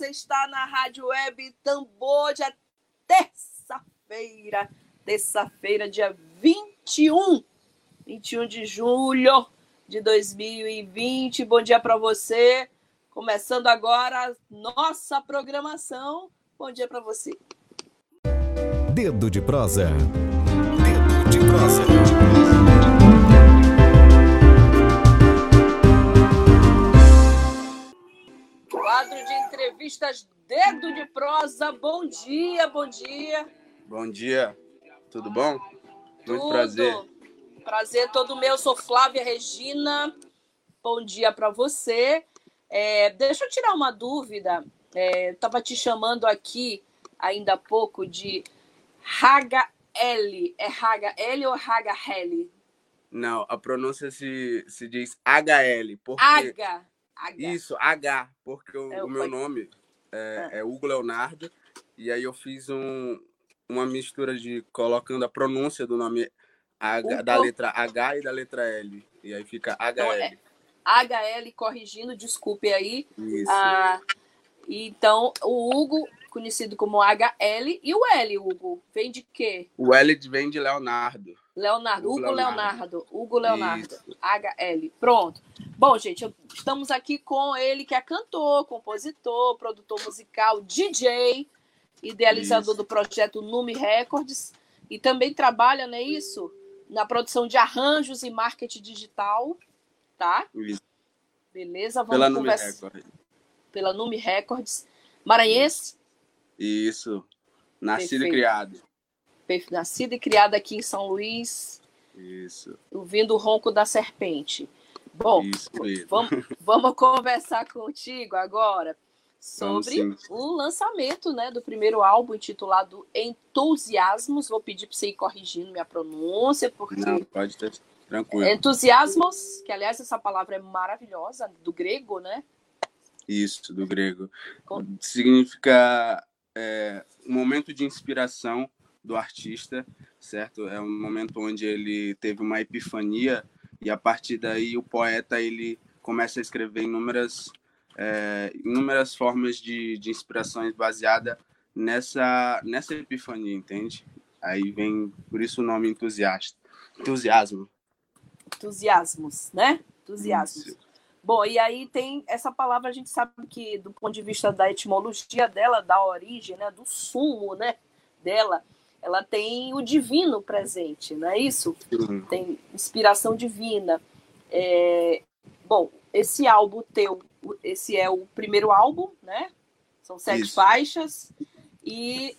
Você está na Rádio Web Tambor, dia terça-feira, terça-feira, dia 21, 21 de julho de 2020. Bom dia para você. Começando agora a nossa programação. Bom dia para você. Dedo de prosa. Dedo de prosa. Quadro de entrevistas Dedo de Prosa. Bom dia, bom dia. Bom dia. Tudo bom? Muito Tudo. prazer. Prazer todo meu. Sou Flávia Regina. Bom dia para você. É, deixa eu tirar uma dúvida. É, Estava te chamando aqui ainda há pouco de H-L. É H-L ou H-L? Não, a pronúncia se, se diz HL. Porque... H. H. Isso, H, porque o, É, o meu pode- nome é, é Hugo Leonardo. E aí eu fiz um, uma mistura de colocando a pronúncia do nome H, da letra H e da letra L. E aí fica Então, HL. é- HL corrigindo, desculpe aí. Isso. Ah, então, o Hugo, conhecido como HL, e o L, Hugo, vem de quê? O L vem de Leonardo. Leonardo, Hugo Leonardo. Hugo Leonardo, Isso. HL. Pronto. Bom, gente, eu- estamos aqui com ele, que é cantor, compositor, produtor musical, DJ, idealizador Isso. do projeto Nume Records, e também trabalha, não é isso? Na produção de arranjos e marketing digital, tá? Isso. Beleza? Vamos Pela conversar Record. pela Nume Records. Maranhense, Isso. Nascido Perfeito. e criado. Nascida e criada aqui em São Luís, Isso. ouvindo o ronco da serpente. Bom, vamos, vamos conversar contigo agora sobre o lançamento né, do primeiro álbum intitulado Entusiasmos. Vou pedir para você ir corrigindo minha pronúncia, porque Não, pode ter tranquilo. Entusiasmos, que aliás essa palavra é maravilhosa, do grego, né? Isso, do grego. Com- Significa é, um momento de inspiração do artista, certo? É um momento onde ele teve uma epifania e a partir daí o poeta ele começa a escrever inúmeras, é, inúmeras formas de, de inspirações baseada nessa, nessa epifania, entende? Aí vem, por isso o nome entusiasta. Entusiasmo. Entusiasmos, né? Entusiasmos. Isso. Bom, e aí tem essa palavra, a gente sabe que do ponto de vista da etimologia dela, da origem, né, do sumo, né, dela, ela tem o divino presente, não é isso? Sim. Tem inspiração divina. É, Bom, esse álbum teu, esse é o primeiro álbum, né? São sete Isso. faixas e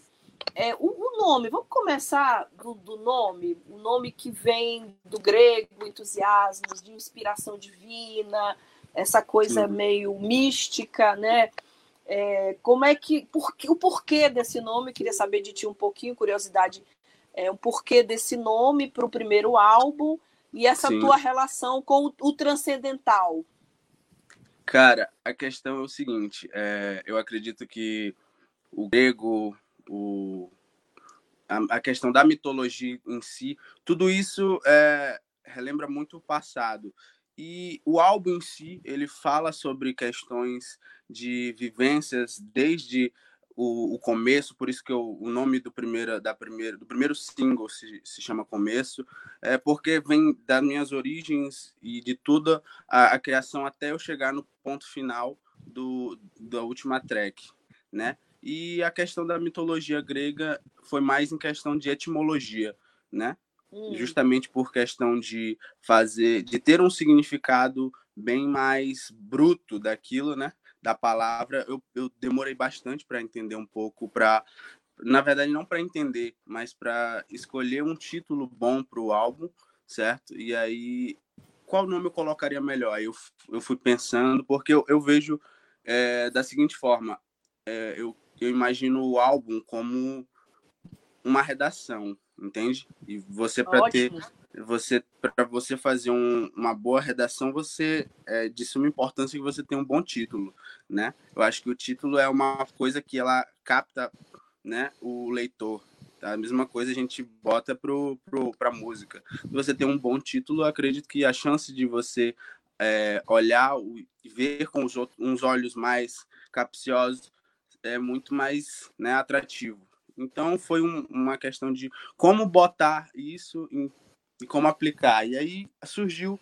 é, o, o nome, vamos começar do, do nome, o nome que vem do grego, entusiasmos, de inspiração divina, essa coisa Sim. meio mística, né? É, como é que, por, o porquê desse nome? Queria saber de ti um pouquinho, curiosidade, é, o porquê desse nome para o primeiro álbum e essa Sim. tua relação com o, o transcendental. Cara, a questão é o seguinte: é, eu acredito que o grego, o, a, a questão da mitologia em si, tudo isso é, relembra muito o passado. E o álbum em si, ele fala sobre questões de vivências desde o, o começo, por isso que eu- o nome do primeiro, da primeira, do primeiro single se, se chama Começo, é porque vem das minhas origens e de toda a, a criação até eu chegar no ponto final do, da última track, né? E a questão da mitologia grega foi mais em questão de etimologia, né? Hum, Justamente por questão de fazer, de ter um significado bem mais bruto daquilo, né? Da palavra, eu, eu demorei bastante para entender um pouco, para na verdade não para entender, mas para escolher um título bom para o álbum, certo? E aí qual nome eu colocaria melhor? Aí eu, eu fui pensando, porque eu, eu vejo é, da seguinte forma: é, eu eu imagino o álbum como uma redação, entende? E você para ter você para você fazer um, uma boa redação, você é de suma importância que você tenha um bom título, né? Eu acho que o título é uma coisa que ela capta, né, o leitor. Tá? A mesma coisa a gente bota pro, pro, pra música. Se você tem um bom título, acredito que a chance de você é, olhar e ver com os outros, uns olhos mais capciosos é muito mais né, atrativo. Então foi um, uma questão de como botar isso em, e como aplicar. E aí surgiu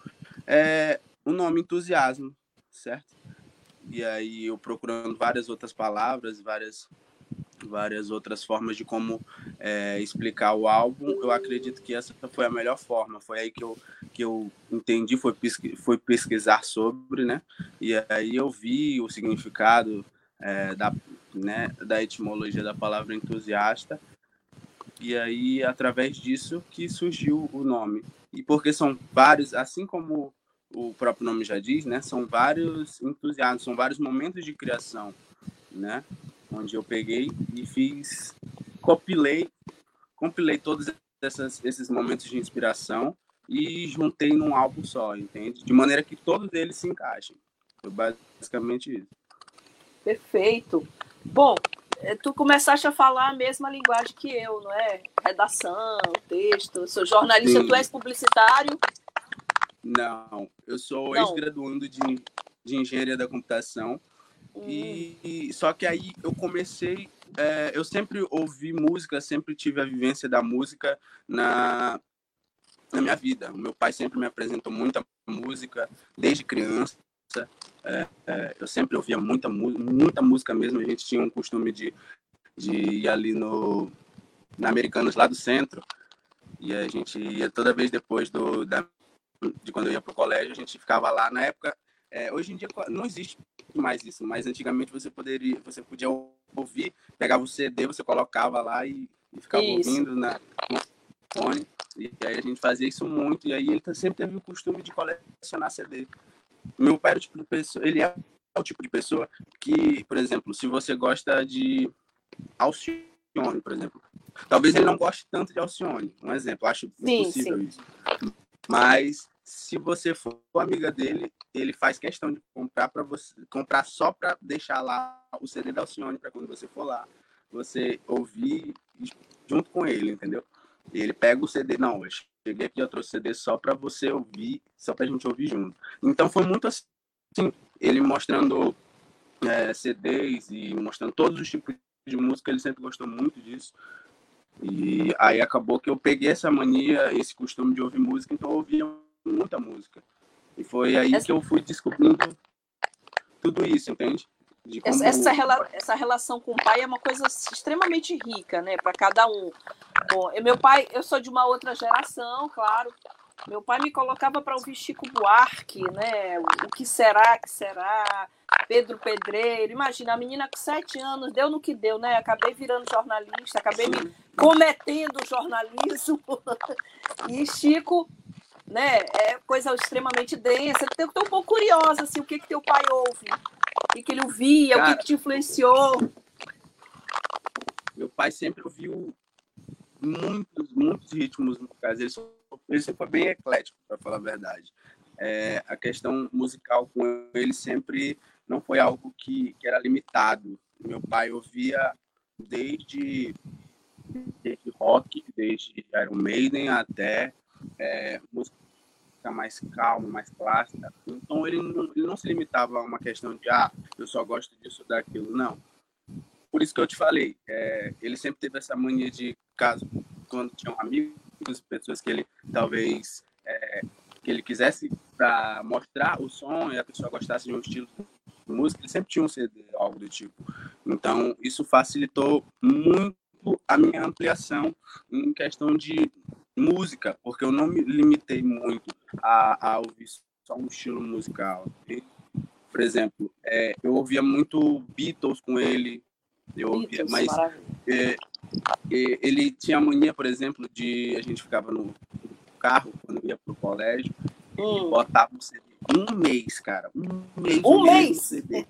é, o nome entusiasmo, certo? E aí eu procurando várias outras palavras, várias várias outras formas de como é, explicar o álbum. Eu acredito que essa foi a melhor forma. Foi aí que eu, que eu entendi, foi, foi pesquisar sobre, né? E aí eu vi o significado é, da, né, da etimologia da palavra entusiasta. E aí, através disso, que surgiu o nome. E porque são vários, assim como o próprio nome já diz, né? São vários entusiasmos, são vários momentos de criação, né? onde eu peguei e fiz, compilei, compilei todos essas, esses momentos de inspiração e juntei num álbum só, entende? De maneira que todos eles se encaixem. Foi basicamente isso. Perfeito. Bom, eh, tu começaste a falar a mesma linguagem que eu, não é? Redação, texto, sou jornalista, Sim. tu és publicitário? Não, eu sou ex-graduando de, de engenharia da computação e só que aí eu comecei, é, eu sempre ouvi música, sempre tive a vivência da música na na minha vida. O meu pai sempre me apresentou muita música desde criança. É, é, eu sempre ouvia muita muita música mesmo. A gente tinha um costume de, de ir ali no na Americanos lá do centro e a gente ia toda vez depois do da, de quando eu ia pro colégio a gente ficava lá na época é, hoje em dia não existe mais isso, mas antigamente você poderia, você podia ouvir, pegava o CD, você colocava lá e, e ficava isso. ouvindo na, fone. E aí a gente fazia isso muito, e aí ele sempre teve o costume de colecionar CD. Meu pai era o tipo de pessoa, ele é o tipo de pessoa que, por exemplo, se você gosta de Alcione, por exemplo, talvez ele não goste tanto de Alcione, um exemplo, acho sim, possível sim. isso. Mas se você for amiga dele, ele faz questão de comprar para você comprar só para deixar lá o CD da Alcione para quando você for lá, você ouvir junto com ele, entendeu? Ele pega o CD, não, eu cheguei aqui, eu trouxe CD só para você ouvir, só para a gente ouvir junto. Então foi muito assim, ele mostrando é, CDs e mostrando todos os tipos de música, ele sempre gostou muito disso. E aí acabou que eu peguei essa mania, esse costume de ouvir música, então eu ouvia muita música. E foi aí que eu fui descobrindo tudo isso, entende? Como... Essa, rela... essa relação com o pai é uma coisa extremamente rica, né, para cada um. Bom, meu pai, eu sou de uma outra geração, claro. Meu pai me colocava para ouvir Chico Buarque, né? O que será, que será? Pedro Pedreiro. Imagina, a menina com sete anos, deu no que deu, né? Acabei virando jornalista, acabei me cometendo jornalismo. E Chico né? É coisa extremamente densa. Eu estou um pouco curiosa, assim, o que que teu pai ouve? O que, que ele ouvia? Cara, o que, que te influenciou? Meu pai sempre ouviu muitos, muitos ritmos musicais. Ele, ele sempre foi bem eclético, para falar a verdade. É, a questão musical com ele sempre não foi algo que, que era limitado. Meu pai ouvia desde, desde rock, desde Iron Maiden até é, música mais calma, mais clássica. Então ele não, ele não se limitava a uma questão de ah, eu só gosto disso daquilo, não. Por isso que eu te falei, é, ele sempre teve essa mania de caso quando tinham amigos, pessoas que ele talvez é, que ele quisesse para mostrar o som e a pessoa gostasse de um estilo música, ele sempre tinha um CD, algo do tipo. Então isso facilitou muito a minha ampliação em questão de música, porque eu não me limitei muito a, a ouvir só um estilo musical. Por exemplo, é, eu ouvia muito Beatles com ele, eu ouvia, Beatles, mas é, é, ele tinha a mania, por exemplo, de a gente ficava no carro quando ia pro colégio hum. e botava um CD. Um mês, cara. Um mês. Um mês? CD.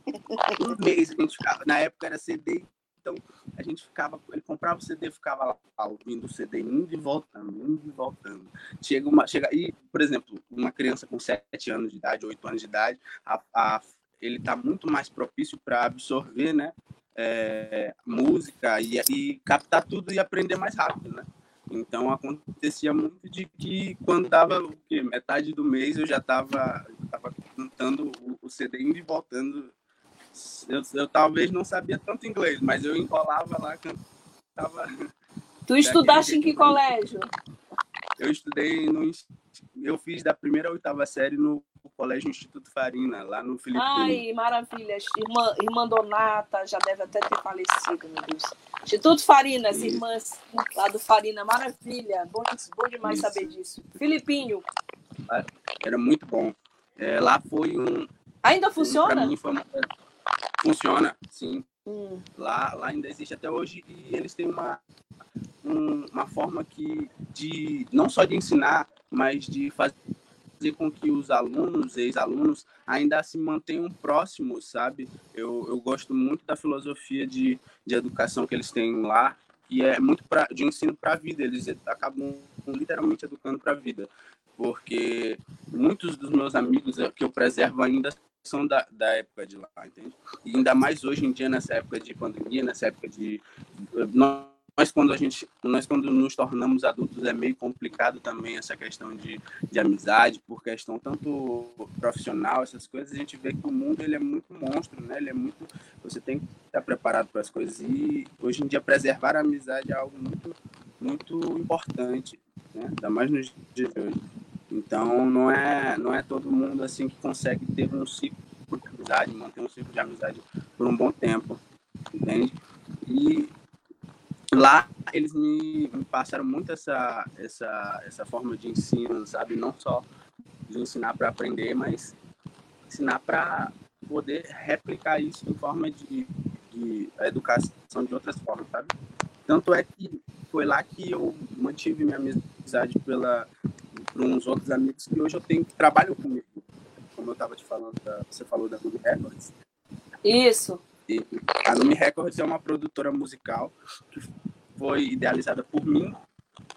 um mês a gente ficava. Na época era CD Então, a gente ficava, ele comprava o CD, ficava lá ouvindo o CD, indo e voltando, indo e voltando. Chega uma, chega, e, por exemplo, uma criança com 7 anos de idade, 8 anos de idade, a, a, ele está muito mais propício para absorver, né, é, música e, e captar tudo e aprender mais rápido, né? Então acontecia muito de que quando dava o quê? metade do mês eu já estava tava cantando o CD indo e voltando. Eu, eu, talvez não sabia tanto inglês, mas eu enrolava lá, cantava. Tu estudaste em que colégio? Eu estudei no. Eu fiz da primeira à oitava série no Colégio Instituto Farina, lá no Filipe. Ai, maravilha. Irmã, irmã Donata já deve até ter falecido, meu Deus. Instituto Farina, as irmãs lá do Farina, maravilha. Bom, bom demais Isso. saber disso. Filipinho. Era muito bom. É, lá foi um. Ainda funciona? Mim, uma... Funciona, sim. Hum. Lá, lá ainda existe até hoje e eles têm uma, um, uma forma que de não só de ensinar, mas de fazer com que os alunos, ex-alunos, ainda se mantenham próximos, sabe? Eu, eu gosto muito da filosofia de, de educação que eles têm lá, e é muito pra, de ensino para a vida. Eles acabam literalmente educando para a vida, porque muitos dos meus amigos que eu preservo ainda são da, da época de lá, entende? E ainda mais hoje em dia, nessa época de pandemia, nessa época de. Nós nós quando a gente nós quando nos tornamos adultos é meio complicado também essa questão de, de amizade por questão tanto profissional essas coisas a gente vê que o mundo ele é muito monstro né? Ele é muito você tem que estar preparado para as coisas. E hoje em dia preservar a amizade é algo muito muito importante né? Ainda mais nos dias de hoje. Então não é não é todo mundo assim que consegue ter um ciclo de amizade manter um ciclo de amizade por um bom tempo entende? E lá eles me, passaram muito essa, essa, essa forma de ensino, sabe? Não só de ensinar para aprender, mas ensinar para poder replicar isso em forma de, de educação de outras formas, sabe? Tanto é que foi lá que eu mantive minha amizade pela, por uns outros amigos que hoje eu tenho que trabalham comigo. Como eu estava te falando, da, você falou da Lumi Records. Isso. E a Lumi Records é uma produtora musical que foi idealizada por mim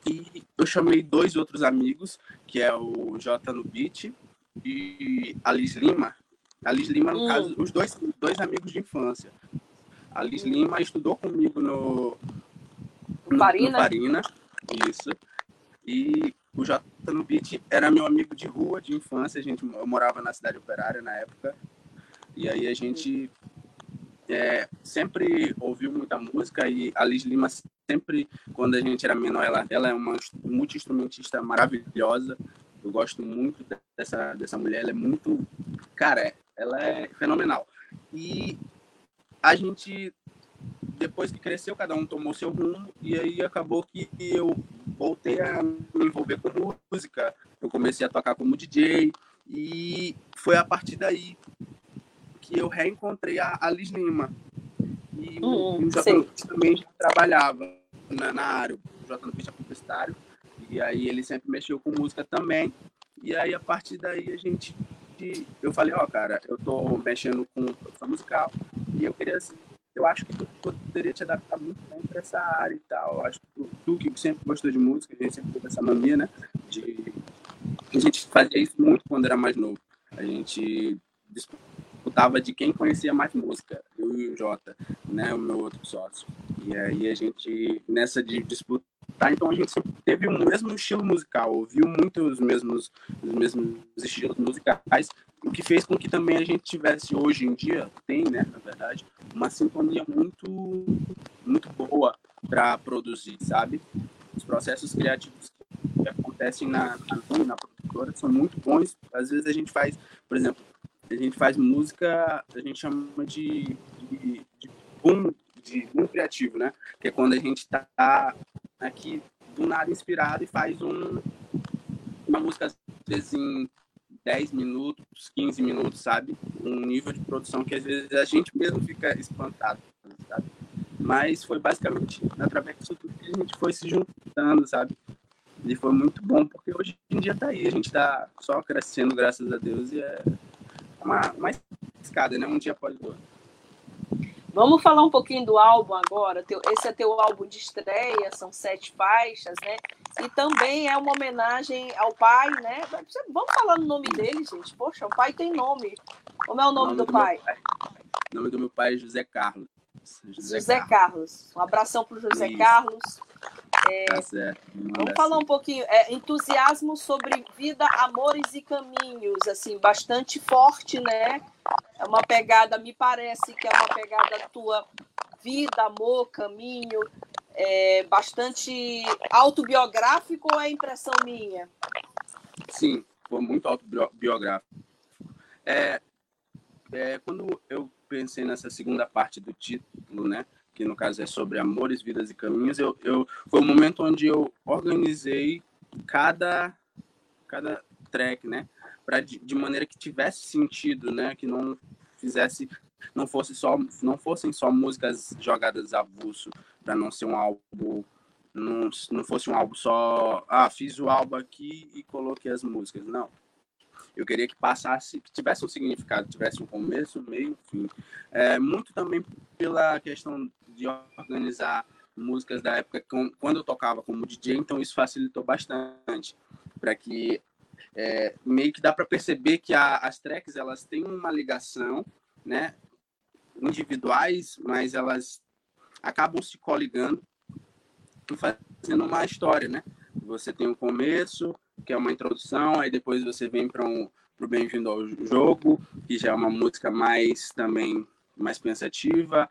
e eu chamei dois outros amigos, que é o J no Beat e a Liz Lima. A Liz Lima, no hum. caso, os dois, dois amigos de infância. A Liz Lima estudou comigo no, no, Farina. no Farina, isso. E o J no Beat era meu amigo de rua, de infância. A gente, eu morava na cidade operária na época. E aí a gente é, sempre ouviu muita música e a Liz Lima sempre, quando a gente era menor, ela, ela é uma multi-instrumentista maravilhosa. Eu gosto muito dessa, dessa mulher, ela é muito. Cara, ela é fenomenal. E a gente, depois que cresceu, cada um tomou seu rumo, e aí acabou que eu voltei a me envolver com música. Eu comecei a tocar como DJ, e foi a partir daí que eu reencontrei a, a Liz Lima. E hum, o, o também trabalhava na, na área. O JP é publicitário. E aí ele sempre mexeu com música também. E aí, a partir daí, a gente... Eu falei, ó, oh, cara, eu tô mexendo com produção musical e eu queria... Eu acho que tu poderia te adaptar muito bem para essa área e tal. Eu acho que tu, tu, que sempre gostou de música, a gente sempre teve essa mania, né? De... A gente fazia isso muito quando era mais novo. A gente disputava de quem conhecia mais música, eu e o Jota, né, o meu outro sócio. E aí a gente, nessa de disputar, então a gente teve o mesmo estilo musical, ouviu muito os mesmos, os mesmos estilos musicais, o que fez com que também a gente tivesse hoje em dia, tem, né, na verdade, uma sintonia muito, muito boa para produzir, sabe? Os processos criativos que acontecem na, na, na produtora são muito bons. Às vezes a gente faz, por exemplo, a gente faz música, a gente chama de, de, de boom, de boom criativo, né? Que é quando a gente está aqui do nada inspirado e faz um, uma música, às vezes, em 10 minutos, 15 minutos, sabe? Um nível de produção que às vezes a gente mesmo fica espantado, sabe? Mas foi basicamente através disso tudo que a gente foi se juntando, sabe? E foi muito bom, porque hoje em dia tá aí, a gente tá só crescendo, graças a Deus, e é uma, uma escada, né? Um dia após o outro. Vamos falar um pouquinho do álbum agora. Esse é teu álbum de estreia, são sete faixas, né? E também é uma homenagem ao pai, né? Vamos falar no nome dele, gente. Poxa, o pai tem nome. Como é o nome, o nome do, do, pai? pai? O nome do meu pai é José Carlos. José, José Carlos. Carlos. Um abração para o José Isso. Carlos. É, tá certo. Vamos falar um pouquinho. É, entusiasmo sobre vida, amores e caminhos, assim, bastante forte, né? É uma pegada, me parece que é uma pegada tua vida, amor, caminho, é bastante autobiográfico ou é impressão minha? Sim, foi muito autobiográfico. É, é, quando eu pensei nessa segunda parte do título, né, que no caso é sobre amores, vidas e caminhos, eu, eu foi o momento onde eu organizei cada cada track, né, para de, de, maneira que tivesse sentido, né, que não fizesse não fosse só não fossem só músicas jogadas avulso para não ser um álbum não, não fosse um álbum só ah fiz o álbum aqui e coloquei as músicas. Não. Eu queria que passasse que tivesse um significado tivesse um começo meio fim. É, muito também pela questão de organizar músicas da época quando eu tocava como DJ então isso facilitou bastante para que é, meio que dá para perceber que a, as tracks elas têm uma ligação, né, individuais, mas elas acabam se coligando e fazendo uma história, né? Você tem um começo, que é uma introdução, aí depois você vem para um pro Bem-vindo ao Jogo, que já é uma música mais também mais pensativa.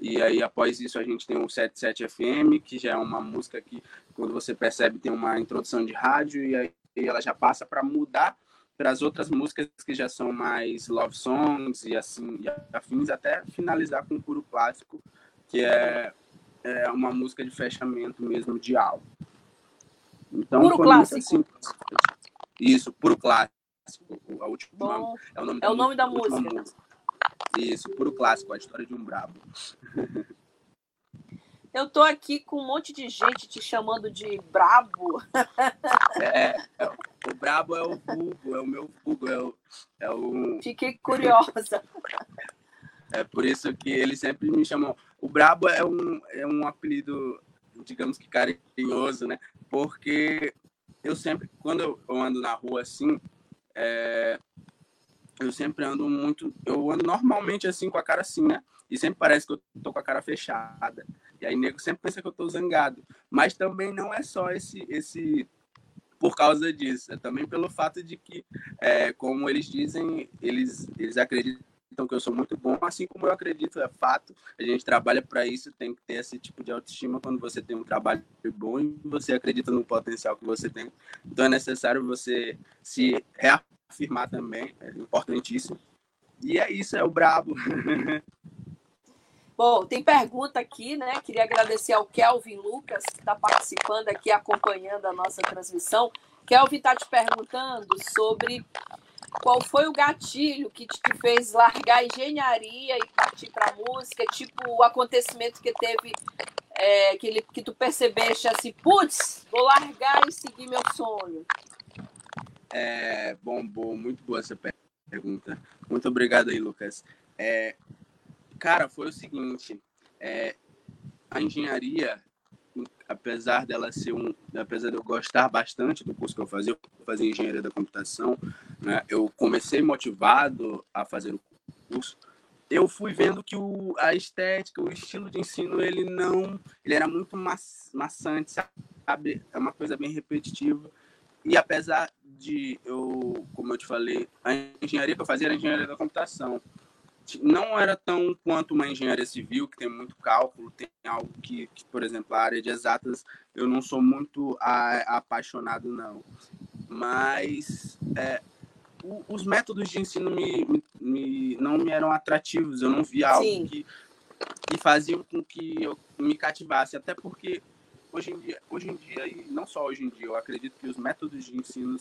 E aí após isso a gente tem um 77 FM, que já é uma música que quando você percebe tem uma introdução de rádio e aí ela já passa para mudar para as outras músicas que já são mais love songs e assim e afins até finalizar com puro clássico que é, é uma música de fechamento mesmo de álbum. Então puro clássico. assim, isso puro clássico a última Bom, é o nome, é da, o nome da música. música isso puro clássico a história de um brabo Eu tô aqui com um monte de gente te chamando de brabo. É, é o brabo é o vulgo, é o meu vulgo, é o, é o... Fiquei curiosa. É por isso que eles sempre me chamam. O brabo é um, é um apelido, digamos que carinhoso, né? Porque eu sempre, quando eu ando na rua assim, é, eu sempre ando muito. Eu ando normalmente assim, com a cara assim, né? E sempre parece que eu tô com a cara fechada. E aí nego sempre pensa que eu tô zangado. Mas também não é só esse esse por causa disso, é também pelo fato de que, é, como eles dizem, eles, eles acreditam que eu sou muito bom, assim como eu acredito, é fato. A gente trabalha para isso, tem que ter esse tipo de autoestima quando você tem um trabalho bom e você acredita no potencial que você tem. Então é necessário você se reafirmar também, é importantíssimo. E é isso, é o brabo. Bom, tem pergunta aqui, né? Queria agradecer ao Kelvin Lucas, que está participando aqui, acompanhando a nossa transmissão. Kelvin está te perguntando sobre qual foi o gatilho que te fez largar a engenharia e partir para a música, tipo o acontecimento que teve, é, que, ele, que tu percebeste assim, putz, vou largar e seguir meu sonho. É, bom, bom, muito boa essa pergunta. Muito obrigado aí, Lucas. É, Cara, foi o seguinte, é, a engenharia, apesar dela ser um, apesar de eu gostar bastante do curso que eu fazia, eu fazia engenharia da computação, né? Eu comecei motivado a fazer o curso. Eu fui vendo que o, a estética, o estilo de ensino, ele não, ele era muito maçante, sabe? É uma coisa bem repetitiva. E apesar de eu, como eu te falei, a engenharia que eu fazia era engenharia da computação. Não era tão quanto uma engenharia civil, que tem muito cálculo, tem algo que, que por exemplo, a área de exatas, eu não sou muito a, apaixonado, não. Mas é, o, os métodos de ensino me, me, me, não me eram atrativos, eu não via algo que, que fazia com que eu me cativasse, até porque hoje em dia, hoje em dia, e não só hoje em dia, eu acredito que os métodos de ensino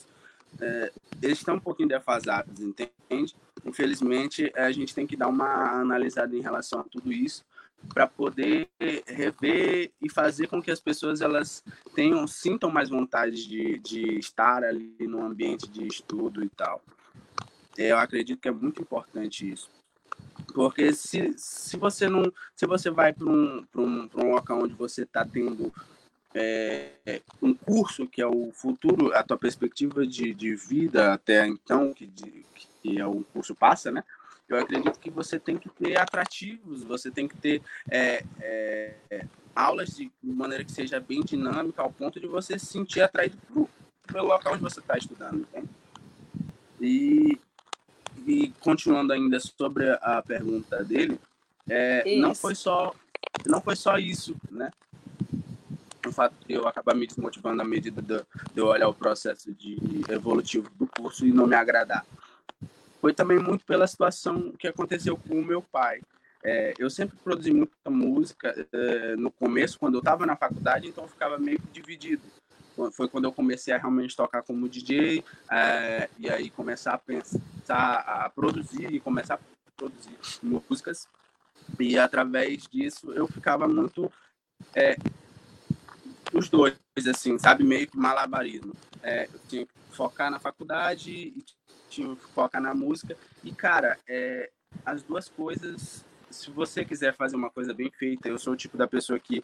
é, eles estão um pouquinho defasados, entende? Infelizmente, a gente tem que dar uma analisada em relação a tudo isso para poder rever e fazer com que as pessoas elas tenham sintam mais vontade de, de estar ali no ambiente de estudo e tal. Eu acredito que é muito importante isso. Porque se, se você não. Se você vai para um, um, um local onde você está tendo é, um curso que é o futuro, a tua perspectiva de, de vida até então, que, de, que é o curso passa, né? Eu acredito que você tem que ter atrativos, você tem que ter é, é, aulas de maneira que seja bem dinâmica, ao ponto de você se sentir atraído pro, pelo local onde você está estudando. Entende? E, e continuando ainda sobre a pergunta dele, é, não foi só não foi só isso, né? O fato de eu acabar me desmotivando à medida de, eu olhar o processo de evolutivo do curso e não me agradar. Foi também muito pela situação que aconteceu com o meu pai. É, eu sempre produzi muita música é, no começo, quando eu estava na faculdade, então eu ficava meio dividido. Foi quando eu comecei a realmente tocar como DJ, é, e aí começar a pensar, a produzir e começar a produzir músicas. E através disso eu ficava muito. Os dois, assim, sabe? Meio que malabarismo. É, eu tinha que focar na faculdade e tinha que focar na música. E, cara, é, as duas coisas se você quiser fazer uma coisa bem feita, eu sou o tipo da pessoa que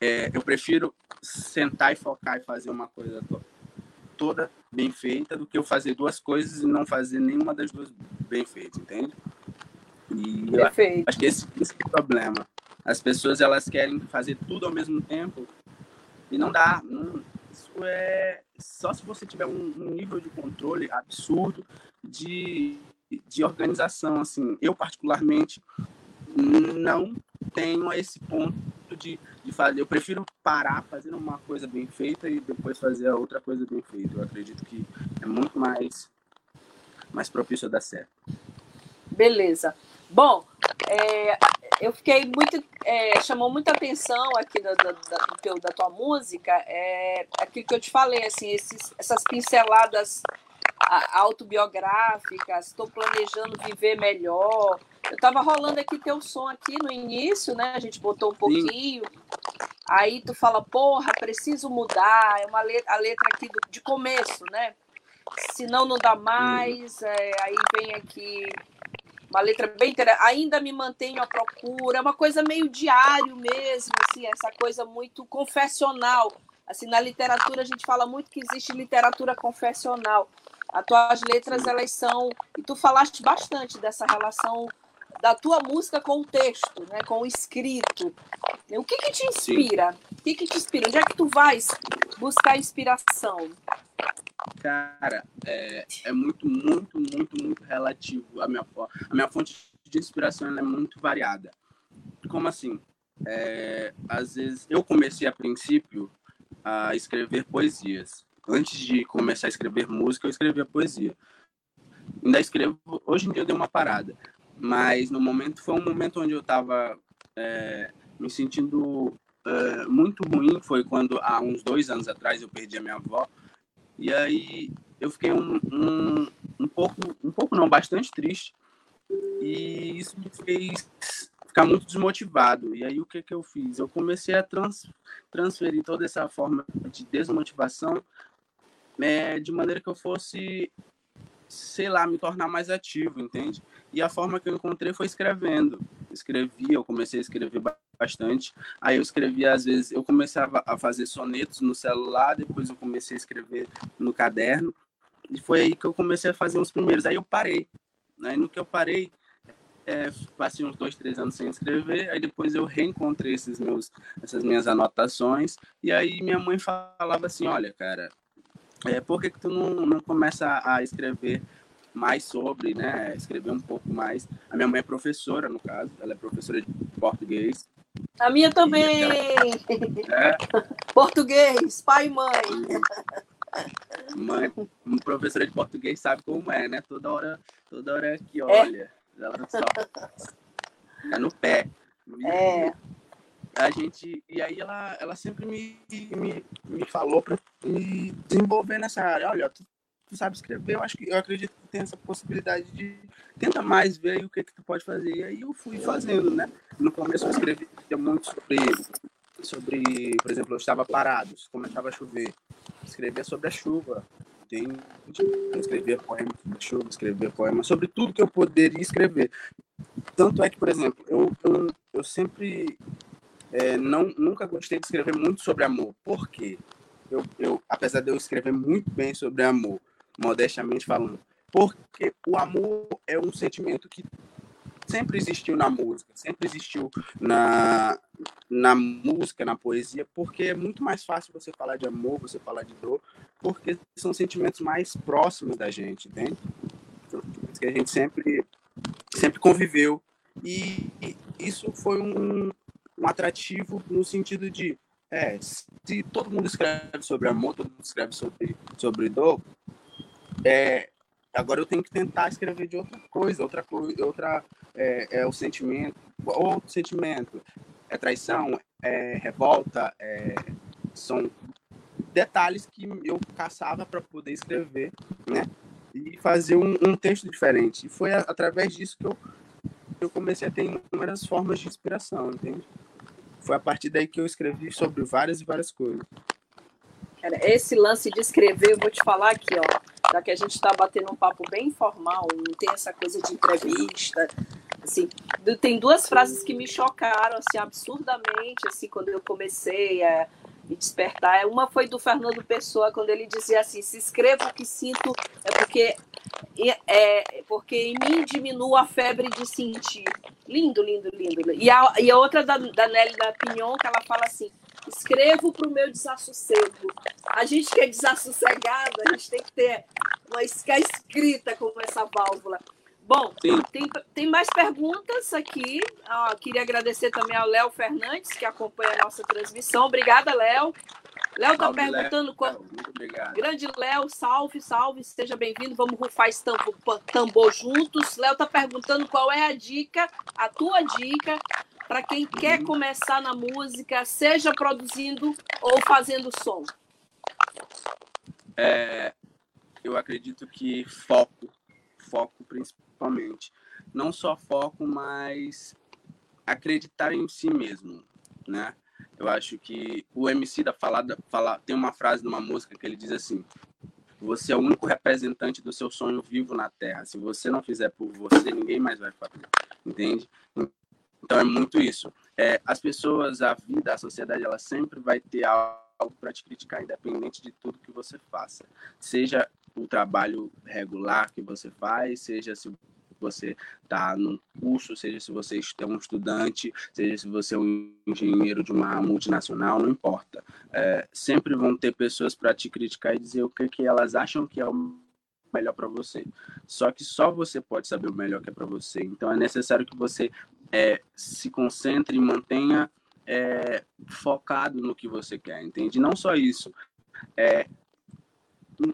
é, eu prefiro sentar e focar e fazer uma coisa toda bem feita do que eu fazer duas coisas e não fazer nenhuma das duas bem feitas, entende? E Perfeito. acho que esse, esse é o problema. As pessoas elas querem fazer tudo ao mesmo tempo e não dá. Isso é só se você tiver um, um nível de controle absurdo de, de organização. Assim, eu particularmente não tenho esse ponto de, de fazer. Eu prefiro parar fazendo uma coisa bem feita e depois fazer a outra coisa bem feita. Eu acredito que é muito mais, mais propício a dar certo. Beleza. Bom, é, eu fiquei muito. É, chamou muita atenção aqui da, da, da, da tua música, é, aquilo que eu te falei, assim, esses, essas pinceladas autobiográficas, estou planejando viver melhor. Eu estava rolando aqui teu som aqui no início, né? A gente botou um pouquinho. Sim. Aí tu fala, porra, preciso mudar. É uma letra, a letra aqui do, de começo, né? Senão não dá mais. É, aí vem aqui uma letra bem interessante. Ainda me mantenho à procura. É uma coisa meio diário mesmo, assim, essa coisa muito confessional. Assim, na literatura a gente fala muito que existe literatura confessional. As tuas letras, elas são. E tu falaste bastante dessa relação da tua música com o texto, né, com o escrito. O que, que te inspira? Sim. O que, que te inspira? Onde é que tu vais buscar inspiração? Cara, é, é muito, muito, muito, muito relativo. A minha, a minha fonte de inspiração é muito variada. Como assim? É, às vezes, eu comecei a princípio a escrever poesias antes de começar a escrever música, eu escrevia poesia. Ainda escrevo, hoje em dia eu dei uma parada, mas no momento, foi um momento onde eu estava é, me sentindo é, muito ruim, foi quando há uns dois anos atrás eu perdi a minha avó, e aí eu fiquei um, um, um pouco, um pouco não, bastante triste, e isso me fez ficar muito desmotivado. E aí o que, que eu fiz? Eu comecei a trans, transferir toda essa forma de desmotivação é, de maneira que eu fosse, sei lá, me tornar mais ativo, entende? E a forma que eu encontrei foi escrevendo. Escrevi, eu comecei a escrever bastante. Aí eu escrevia, às vezes, eu começava a fazer sonetos no celular, depois eu comecei a escrever no caderno. E foi aí que eu comecei a fazer os primeiros. Aí eu parei. Aí no que eu parei, é, passei uns dois, três anos sem escrever, aí depois eu reencontrei esses meus, essas minhas anotações, e aí minha mãe falava assim, olha, cara, é, por que, que tu não, não começa a escrever mais sobre, né? Escrever um pouco mais. A minha mãe é professora, no caso, ela é professora de português. A minha também! É. Português, pai e mãe. Mãe, professora de português sabe como é, né? Toda hora, toda hora que é. olha, é. ela só é no pé. É a gente e aí ela, ela sempre me, me, me falou para me desenvolver nessa área olha tu, tu, sabe escrever eu acho que eu acredito que tem essa possibilidade de tenta mais ver o que que tu pode fazer e aí eu fui fazendo né no começo eu escrevi muito sobre sobre por exemplo eu estava parado começava a chover escrevia sobre a chuva tem escrevia poema sobre chuva escrevia poema sobre tudo que eu poderia escrever tanto é que, por exemplo, eu, eu, eu sempre é, não, nunca gostei de escrever muito sobre amor. Por quê? Eu, eu, apesar de eu escrever muito bem sobre amor, modestamente falando, porque o amor é um sentimento que sempre existiu na música, sempre existiu na, na música, na poesia, porque é muito mais fácil você falar de amor, você falar de dor, porque são sentimentos mais próximos da gente, entende? Que a gente sempre, sempre conviveu. E isso foi um, um atrativo no sentido de, é, se todo mundo escreve sobre amor, todo mundo escreve sobre, sobre dor, é, agora eu tenho que tentar escrever de outra coisa, outra coisa, outra é, é o sentimento, outro sentimento, é traição, é revolta, é, são detalhes que eu caçava para poder escrever, né? E fazer um, um texto diferente. E foi a, através disso que eu, eu comecei a ter inúmeras formas de inspiração, entende? Foi a partir daí que eu escrevi sobre várias e várias coisas. Cara, esse lance de escrever, eu vou te falar aqui, ó, já que a gente está batendo um papo bem informal, não tem essa coisa de entrevista, assim, tem duas frases que me chocaram, assim, absurdamente, assim, quando eu comecei a me despertar. Uma foi do Fernando Pessoa, quando ele dizia assim, se escrevo o que sinto é porque é, porque em mim diminua a febre de sentir. Lindo, lindo, lindo. E a, e a outra da, da Nelly da Pinhon, que ela fala assim: escrevo para o meu desassossego. A gente que é desassossegado, a gente tem que ter uma escrita como essa válvula. Bom, tem, tem mais perguntas aqui. Ah, queria agradecer também ao Léo Fernandes, que acompanha a nossa transmissão. Obrigada, Léo. Léo está perguntando. Léo. Qual... Grande Léo, salve, salve, seja bem-vindo. Vamos rufar esse tambor, tambor juntos. Léo está perguntando qual é a dica, a tua dica, para quem quer começar na música, seja produzindo ou fazendo som. É, eu acredito que foco, foco principal principalmente. Não só foco, mas acreditar em si mesmo, né? Eu acho que o MC da falada fala, tem uma frase numa música que ele diz assim: você é o único representante do seu sonho vivo na Terra. Se você não fizer por você, ninguém mais vai fazer. Entende? Então é muito isso. É, as pessoas, a vida, a sociedade, ela sempre vai ter algo para te criticar, independente de tudo que você faça. Seja o trabalho regular que você faz, seja se você está num curso, seja se você é um estudante, seja se você é um engenheiro de uma multinacional, não importa. É, sempre vão ter pessoas para te criticar e dizer o que, que elas acham que é o melhor para você. Só que só você pode saber o melhor que é para você. Então é necessário que você é, se concentre e mantenha é, focado no que você quer, entende? Não só isso. É,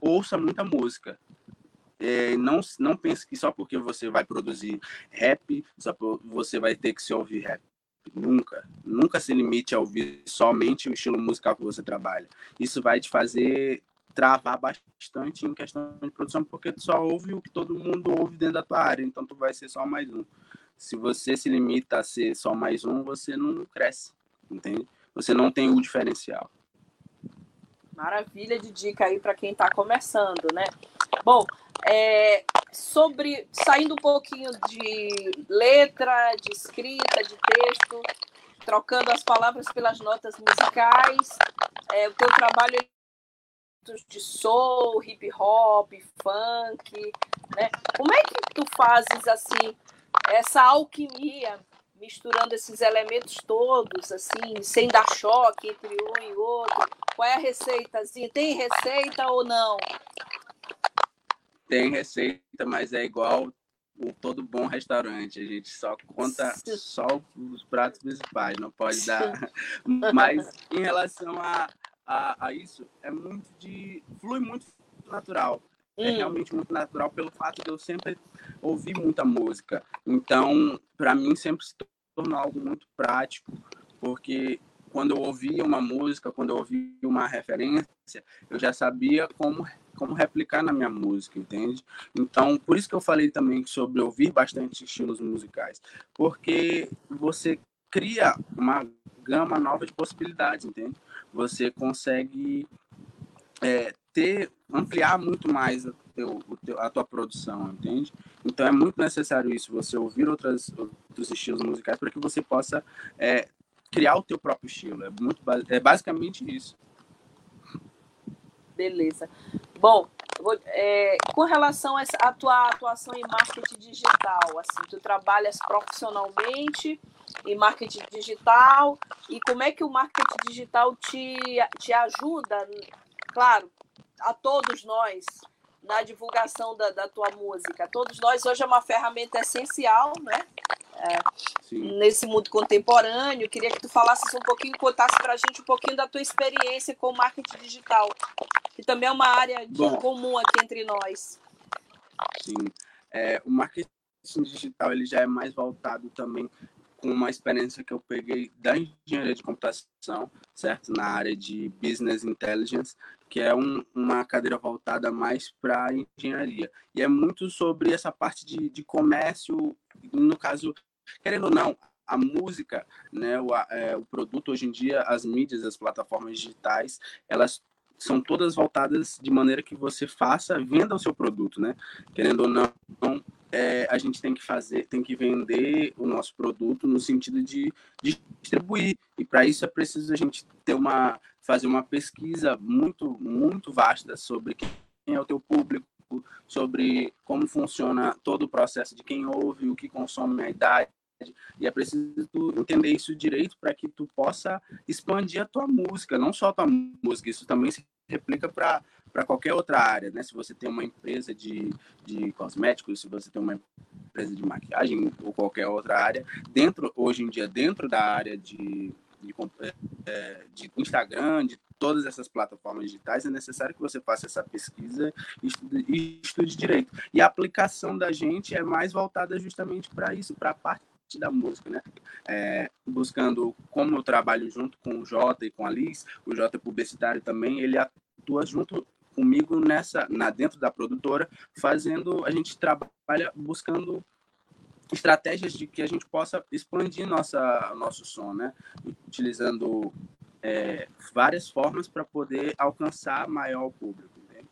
ouça muita música. É, não, não pense que só porque você vai produzir rap, só você vai ter que se ouvir rap. Nunca. Nunca se limite a ouvir somente o estilo musical que você trabalha. Isso vai te fazer travar bastante em questão de produção, porque tu só ouve o que todo mundo ouve dentro da tua área, então tu vai ser só mais um. Se você se limita a ser só mais um, você não cresce, entende? Você não tem o diferencial. Maravilha de dica aí para quem está começando, né? Bom, é, sobre saindo um pouquinho de letra, de escrita, de texto, trocando as palavras pelas notas musicais, é, o teu trabalho é de soul, hip hop, funk, né? Como é que tu fazes assim essa alquimia misturando esses elementos todos, assim, sem dar choque entre um e outro? Qual é a receitazinha? Tem receita ou não? Tem receita, mas é igual o todo bom restaurante. A gente só conta só os pratos principais, não pode dar. Mas em relação a, a, a isso, é muito de. flui muito natural. É hum. realmente muito natural pelo fato de eu sempre ouvir muita música. Então, para mim, sempre se tornou algo muito prático, porque quando eu ouvia uma música, quando eu ouvia uma referência, eu já sabia como como replicar na minha música, entende? Então, por isso que eu falei também sobre ouvir bastante estilos musicais, porque você cria uma gama nova de possibilidades, entende? Você consegue é, ter ampliar muito mais o teu, a tua produção, entende? Então é muito necessário isso, você ouvir outras, outros estilos musicais para que você possa é, criar o teu próprio estilo. É, muito, é basicamente isso. Beleza. Bom, é, com relação à tua atuação em marketing digital, assim, tu trabalhas profissionalmente em marketing digital e como é que o marketing digital te, te ajuda, claro, a todos nós na divulgação da, da tua música. Todos nós hoje é uma ferramenta essencial, né? É, nesse mundo contemporâneo. Queria que tu falasses um pouquinho, contasse para a gente um pouquinho da tua experiência com o marketing digital, que também é uma área de, comum aqui entre nós. Sim, é, o marketing digital ele já é mais voltado também com uma experiência que eu peguei da engenharia de computação, certo? Na área de business intelligence, que é um, uma cadeira voltada mais para engenharia. E é muito sobre essa parte de, de comércio, no caso, querendo ou não, a música, né, o, é, o produto hoje em dia, as mídias, as plataformas digitais, elas são todas voltadas de maneira que você faça, venda o seu produto, né? Querendo ou não, é, a gente tem que fazer, tem que vender o nosso produto no sentido de, de distribuir. E para isso é preciso a gente ter uma, fazer uma pesquisa muito, muito vasta sobre quem é o teu público, sobre como funciona todo o processo de quem ouve, o que consome a idade. E é preciso entender isso direito para que tu possa expandir a tua música, não só a tua música, isso também se replica para para qualquer outra área, né? Se você tem uma empresa de, de cosméticos, se você tem uma empresa de maquiagem ou qualquer outra área, dentro hoje em dia dentro da área de, de, é, de Instagram, de todas essas plataformas digitais, é necessário que você faça essa pesquisa e estude, estude direito. E a aplicação da gente é mais voltada justamente para isso, para a parte da música, né? É, buscando como eu trabalho junto com o Jota e com a Liz, o Jota é publicitário também, ele atua junto comigo nessa, na dentro da produtora, fazendo, a gente trabalha buscando estratégias de que a gente possa expandir nossa nosso som, né? Utilizando é, várias formas para poder alcançar maior público. Né?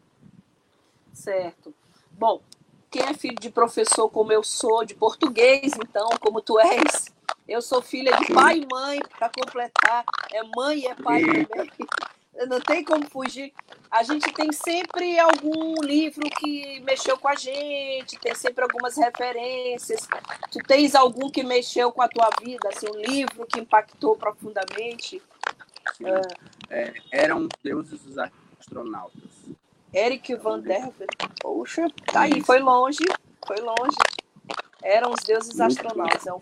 Certo. Bom, quem é filho de professor como eu sou, de português, então, como tu és, eu sou filha de pai e mãe, para completar, é mãe e é pai também não tem como fugir. A gente tem sempre algum livro que mexeu com a gente, tem sempre algumas referências. Tu tens algum que mexeu com a tua vida, assim, um livro que impactou profundamente? É, eram deuses dos astronautas. Eric Van Der Poxa, tá aí, foi longe, foi longe. Eram os deuses astronautas. É um...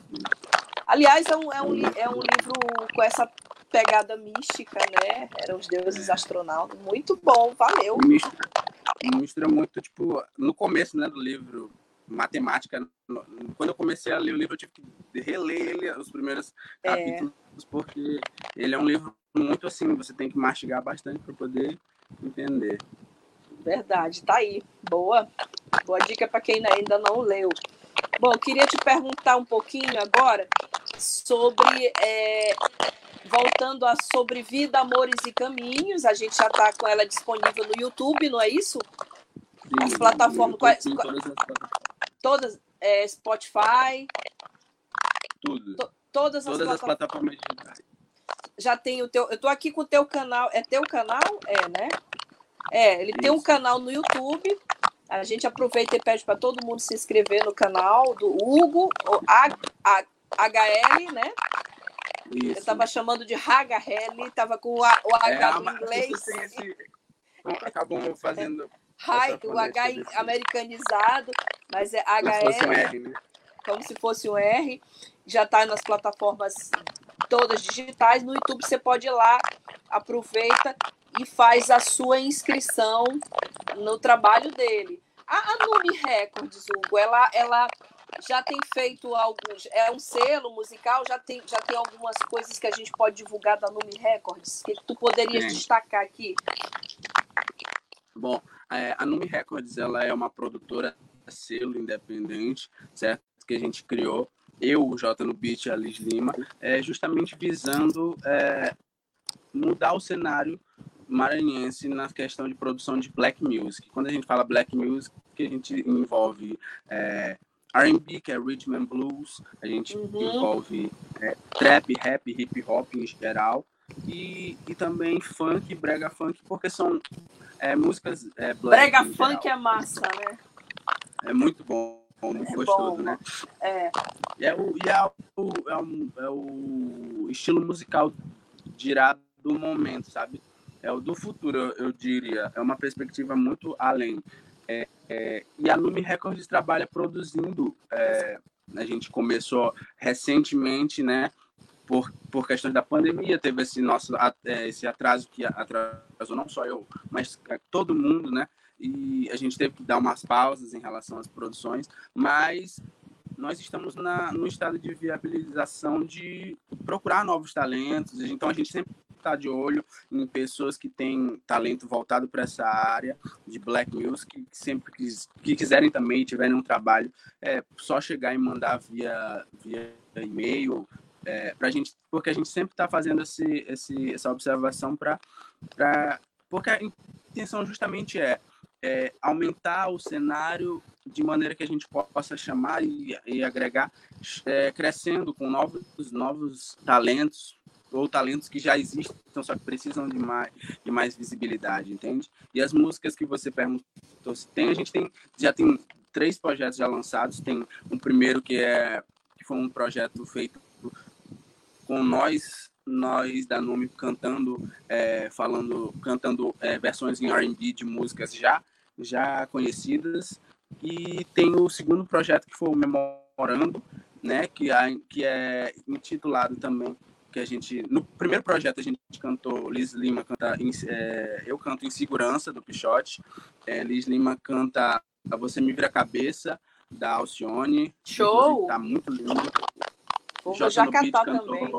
Aliás, é um, é, um, é um livro com essa pegada mística, né? Eram os deuses astronautas. Muito bom, valeu. Mistura, mistura muito, tipo, no começo né, do livro, matemática. Quando eu comecei a ler o livro, eu tive que reler ele, os primeiros é. capítulos, porque ele é um livro muito assim, você tem que mastigar bastante para poder entender. Verdade, tá aí. Boa. Boa dica para quem ainda não leu. Bom, queria te perguntar um pouquinho agora sobre é, voltando a sobre vida, amores e caminhos. A gente já está com ela disponível no YouTube, não é isso? Sim, as plataformas. Quais, sim, todas, as todas é, Spotify. Tudo. To, todas, todas as, plataformas digitais. Já tem o teu. Eu estou aqui com o teu canal. É teu canal? É, né? É, ele isso. tem um canal no YouTube. A gente aproveita e pede para todo mundo se inscrever no canal do Hugo, o HL, né? Isso. Eu estava chamando de Hagarelli, estava com o, H é, em inglês. Esse... Acabam fazendo. Hi, o H americanizado, mas é HL. Um R, né? Como se fosse um R. Já está nas plataformas todas digitais. No YouTube você pode ir lá, aproveita e faz a sua inscrição no trabalho dele. A Anumi Records, Hugo, ela, ela já tem feito alguns. É um selo musical, já tem, já tem algumas coisas que a gente pode divulgar da Numi Records, que tu poderias Sim. destacar aqui. Bom, é, a Numi Records ela é uma produtora selo independente, certo? Que a gente criou, eu, o Jota no Beat e a Liz Lima, é, justamente visando é, mudar o cenário maranhense na questão de produção de black music. Quando a gente fala black music, que a gente envolve é, R&B, que é Rhythm and Blues, a gente uhum. envolve é, trap, rap, hip hop em geral, e, e também funk, brega funk, porque são é, músicas é, Brega funk geral. é massa, né? É muito bom, muito é gostoso, bom, né? É. E é o, e é o, é o, é o estilo musical dirá do momento, sabe? É o do futuro, eu, eu diria. É uma perspectiva muito além. É, é, e a Lume Records trabalha produzindo. É, a gente começou recentemente, né? Por, por questões da pandemia, teve esse nosso é, esse atraso que atrasou não só eu, mas todo mundo, né? E a gente teve que dar umas pausas em relação às produções, mas nós estamos na, no estado de viabilização de procurar novos talentos. Então a gente sempre está de olho em pessoas que têm talento voltado para essa área de black music, que sempre quis, que quiserem também, tiverem um trabalho, é só chegar e mandar via, via e-mail, é, para a gente, porque a gente sempre está fazendo esse, esse, essa observação para, porque a intenção justamente é, é, aumentar o cenário de maneira que a gente possa chamar e, e agregar, é, crescendo com novos, novos talentos, ou talentos que já existem, então só que precisam de mais, de mais visibilidade, entende? E as músicas que você perguntou se tem, a gente tem, já tem três projetos já lançados, tem um primeiro que é que foi um projeto feito com nós nós da Nome cantando é, falando cantando é, versões em R&B de músicas já já conhecidas e tem o segundo projeto que foi o Memorando né que que é intitulado também que a gente no primeiro projeto a gente cantou Liz Lima canta é, eu canto em segurança do Pichote é, Liz Lima canta você me vira a cabeça da Alcione. Show! Tá muito lindo. Vou já cantar também.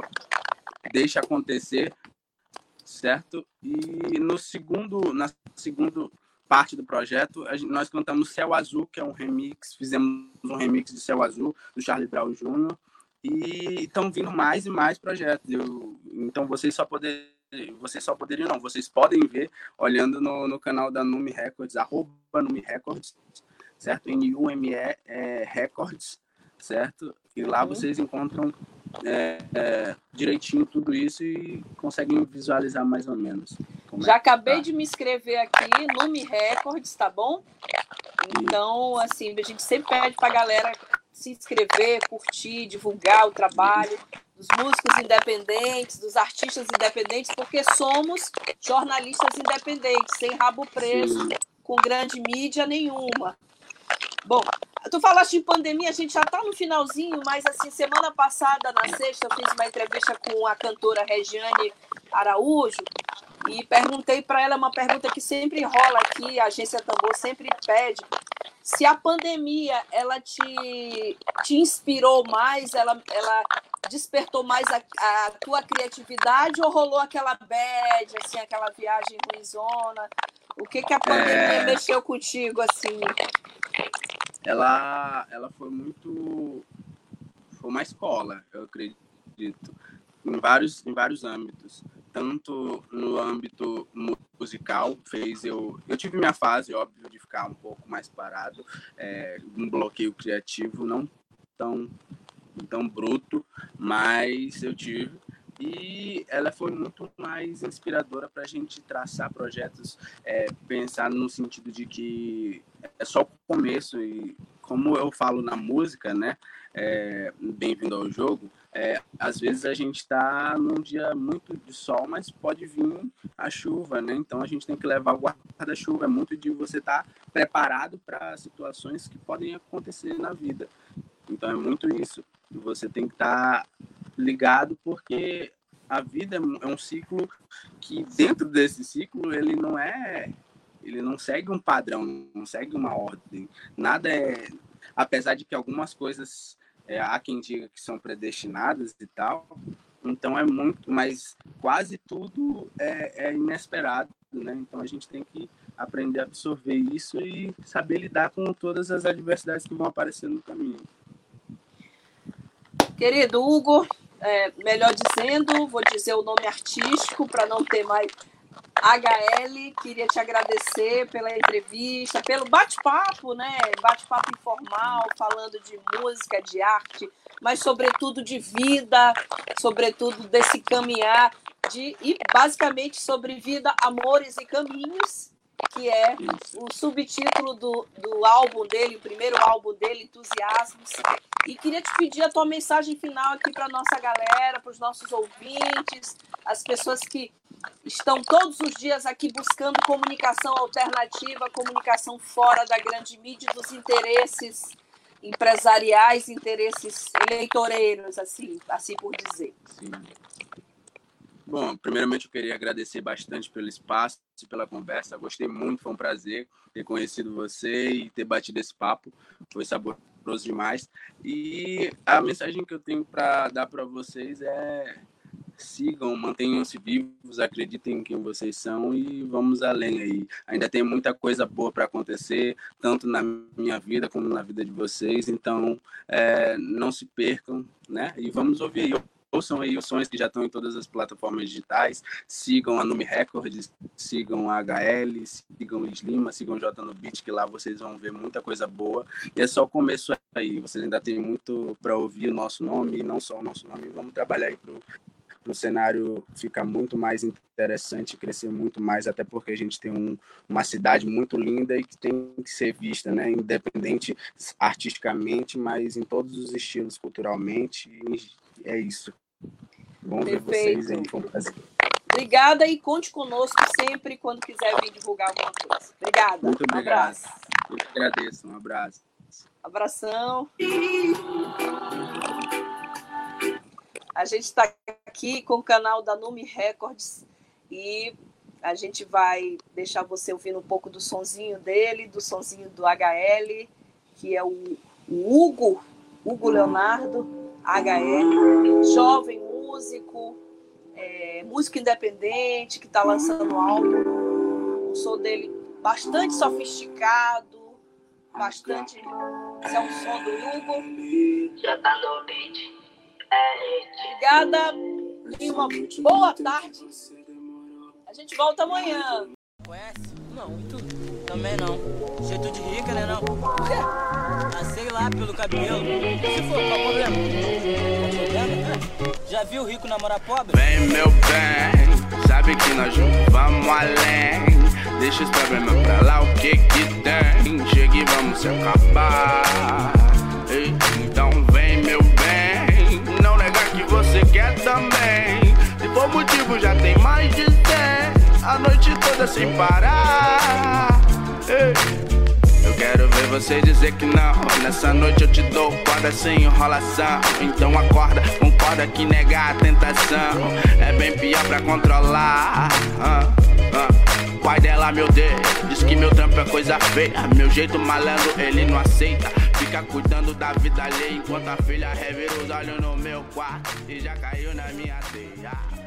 Deixa acontecer certo? E no segundo na segundo parte do projeto gente, nós cantamos Céu Azul que é um remix fizemos um remix de Céu Azul do Charlie Brown Jr e estão vindo mais e mais projetos. Eu, então vocês só poderiam, vocês só poderiam não, vocês podem ver olhando no, no canal da Numi Records, arroba Numi Records, certo? N-U-M-E é, Records, certo? E lá uhum. vocês encontram é, é, direitinho tudo isso e conseguem visualizar mais ou menos. Já acabei tá. de me inscrever aqui, Numi Records, tá bom? Então, assim, a gente sempre pede pra galera se inscrever, curtir, divulgar o trabalho dos músicos independentes, dos artistas independentes, porque somos jornalistas independentes, sem rabo preso, Sim. com grande mídia nenhuma. Bom, tu falaste de pandemia, a gente já está no finalzinho, mas assim, semana passada, na sexta, eu fiz uma entrevista com a cantora Regiane Araújo e perguntei para ela uma pergunta que sempre rola aqui, a agência Tambor sempre pede, se a pandemia ela te, te inspirou mais, ela, ela despertou mais a, a tua criatividade ou rolou aquela bad, assim, aquela viagem ruizona? O que, que a pandemia é... mexeu contigo, assim? Ela, ela foi muito... Foi uma escola, eu acredito, em vários, em vários âmbitos tanto no âmbito musical, fez eu. Eu tive minha fase, óbvio, de ficar um pouco mais parado, é, um bloqueio criativo, não tão, tão bruto, mas eu tive. E ela foi muito mais inspiradora para a gente traçar projetos, é, pensar no sentido de que é só o começo e como eu falo na música, né? É, Bem-vindo ao jogo é, às vezes a gente está num dia muito de sol, mas pode vir a chuva, né? Então a gente tem que levar o guarda-chuva. É muito de você estar tá preparado para situações que podem acontecer na vida. Então é muito isso. Você tem que estar tá ligado porque a vida é um ciclo que dentro desse ciclo ele não é ele não segue um padrão, não segue uma ordem. Nada é apesar de que algumas coisas é, há quem diga que são predestinadas e tal. Então é muito, mas quase tudo é, é inesperado, né? Então a gente tem que aprender a absorver isso e saber lidar com todas as adversidades que vão aparecer no caminho. Querido Hugo, é, melhor dizendo, vou dizer o nome artístico para não ter mais HL, queria te agradecer pela entrevista, pelo bate-papo, né? Bate-papo informal, falando de música, de arte, mas sobretudo de vida, sobretudo desse caminhar de e basicamente sobre vida, amores e caminhos, que é o subtítulo do, do álbum dele, o primeiro álbum dele, Entusiasmos. E queria te pedir a tua mensagem final aqui para nossa galera, para os nossos ouvintes, as pessoas que estão todos os dias aqui buscando comunicação alternativa, comunicação fora da grande mídia, dos interesses empresariais, interesses eleitoreiros, assim, assim por dizer. Sim. Bom, primeiramente eu queria agradecer bastante pelo espaço e pela conversa. Gostei muito, foi um prazer ter conhecido você e ter batido esse papo. Foi saboroso demais. E a mensagem que eu tenho para dar para vocês é sigam, mantenham-se vivos, acreditem em quem vocês são e vamos além aí. Ainda tem muita coisa boa para acontecer, tanto na minha vida como na vida de vocês. Então, é, não se percam, né? E vamos ouvir aí ouçam aí os sons que já estão em todas as plataformas digitais, sigam a Numi Records, sigam a HL, sigam o Slima, sigam o J no Beat, que lá vocês vão ver muita coisa boa. E é só o começo aí, vocês ainda tem muito para ouvir o nosso nome, não só o nosso nome, vamos trabalhar aí pro o cenário ficar muito mais interessante, crescer muito mais, até porque a gente tem um, uma cidade muito linda e que tem que ser vista, né? Independente artisticamente, mas em todos os estilos, culturalmente. É isso. Bom Perfeito. ver vocês? Foi um prazer. Obrigada e conte conosco sempre quando quiser vir divulgar alguma coisa. Obrigada. Muito. Um abraço. Eu que agradeço. Um abraço. Abração. A gente está aqui com o canal da Numi Records e a gente vai deixar você ouvindo um pouco do sonzinho dele, do sonzinho do HL, que é o, o Hugo, Hugo Leonardo, HL, jovem músico, é, músico independente, que está lançando álbum. O som dele bastante sofisticado, bastante. Esse é um som do Hugo. Já tá no beat. Obrigada e uma boa tarde. A gente volta amanhã. Conhece? Não, tu também não. Jeito de rica, né não? Pelo cabelo. Se for, qual problema? problema? Já viu rico namorar pobre? Vem, meu bem, sabe que nós vamos além. Deixa os problemas pra lá, o que que tem? Chega e vamos se acabar. Então vem, meu bem, não negar que você quer também. Se for motivo, já tem mais de 10. A noite toda sem parar. Eu quero ver você dizer que não. Nessa noite eu te dou corda sem enrolação. Então acorda, concorda que negar a tentação é bem pior pra controlar. Uh. Pai dela, meu Deus, diz que meu trampo é coisa feia. Meu jeito malandro, ele não aceita. Fica cuidando da vida alheia enquanto a filha revira os olhos no meu quarto e já caiu na minha teia.